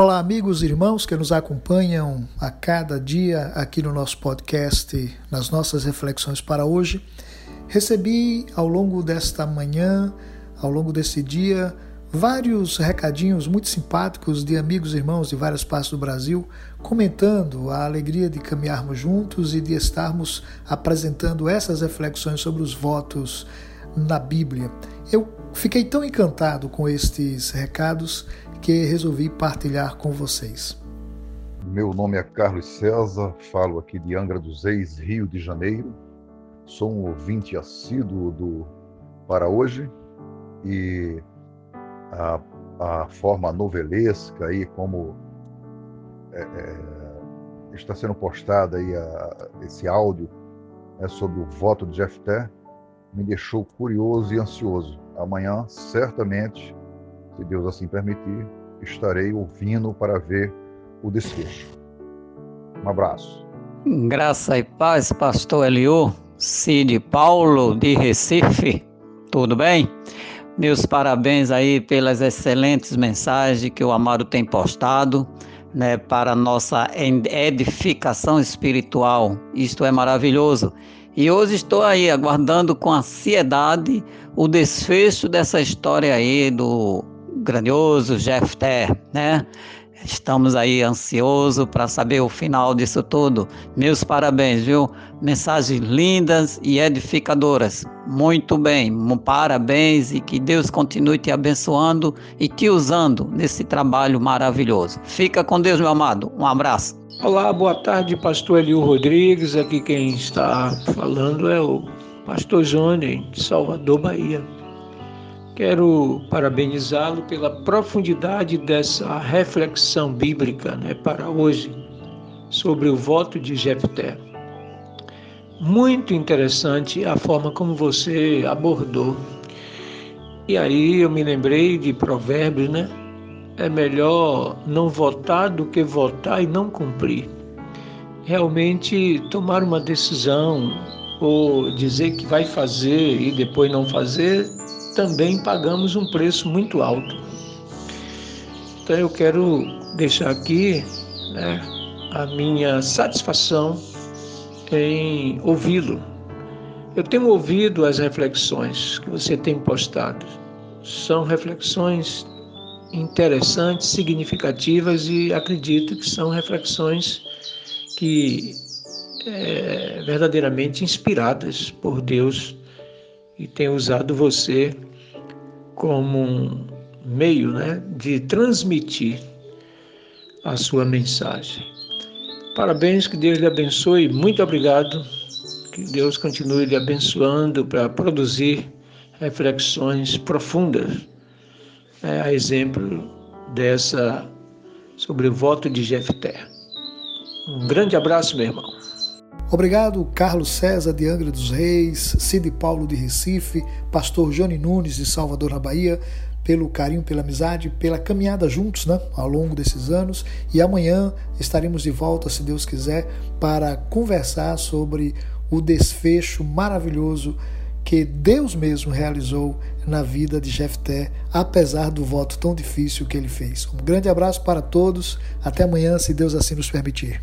Olá, amigos e irmãos que nos acompanham a cada dia aqui no nosso podcast, nas nossas reflexões para hoje. Recebi ao longo desta manhã, ao longo desse dia, vários recadinhos muito simpáticos de amigos e irmãos de várias partes do Brasil, comentando a alegria de caminharmos juntos e de estarmos apresentando essas reflexões sobre os votos na Bíblia. Eu fiquei tão encantado com estes recados que resolvi partilhar com vocês. Meu nome é Carlos César, falo aqui de Angra dos Reis, Rio de Janeiro. Sou um ouvinte assíduo do Para Hoje e a, a forma novelesca aí como é, é, está sendo postada aí a, esse áudio é sobre o voto de Jefté me deixou curioso e ansioso. Amanhã, certamente, se Deus assim permitir, estarei ouvindo para ver o desfecho. Um abraço. Graça e paz, pastor Eliú, Cid Paulo de Recife. Tudo bem? Meus parabéns aí pelas excelentes mensagens que o Amado tem postado, né, para nossa edificação espiritual. Isto é maravilhoso. E hoje estou aí aguardando com ansiedade o desfecho dessa história aí do grandioso Jefté, né? Estamos aí ansiosos para saber o final disso tudo. Meus parabéns, viu? Mensagens lindas e edificadoras. Muito bem, parabéns e que Deus continue te abençoando e te usando nesse trabalho maravilhoso. Fica com Deus, meu amado. Um abraço. Olá, boa tarde, pastor Eliu Rodrigues. Aqui quem está falando é o pastor Johnny, de Salvador, Bahia. Quero parabenizá-lo pela profundidade dessa reflexão bíblica né, para hoje sobre o voto de Jefté. Muito interessante a forma como você abordou. E aí eu me lembrei de Provérbios, né? É melhor não votar do que votar e não cumprir. Realmente tomar uma decisão ou dizer que vai fazer e depois não fazer também pagamos um preço muito alto. Então eu quero deixar aqui né, a minha satisfação em ouvi-lo. Eu tenho ouvido as reflexões que você tem postado. São reflexões interessantes, significativas e acredito que são reflexões que é, verdadeiramente inspiradas por Deus e tem usado você como um meio né, de transmitir a sua mensagem. Parabéns, que Deus lhe abençoe. Muito obrigado. Que Deus continue lhe abençoando para produzir reflexões profundas, é, a exemplo dessa sobre o voto de Jefté. Um grande abraço, meu irmão. Obrigado, Carlos César de Angra dos Reis, Cid Paulo de Recife, pastor Johnny Nunes de Salvador, na Bahia, pelo carinho, pela amizade, pela caminhada juntos né, ao longo desses anos. E amanhã estaremos de volta, se Deus quiser, para conversar sobre o desfecho maravilhoso que Deus mesmo realizou na vida de Jefté, apesar do voto tão difícil que ele fez. Um grande abraço para todos, até amanhã, se Deus assim nos permitir.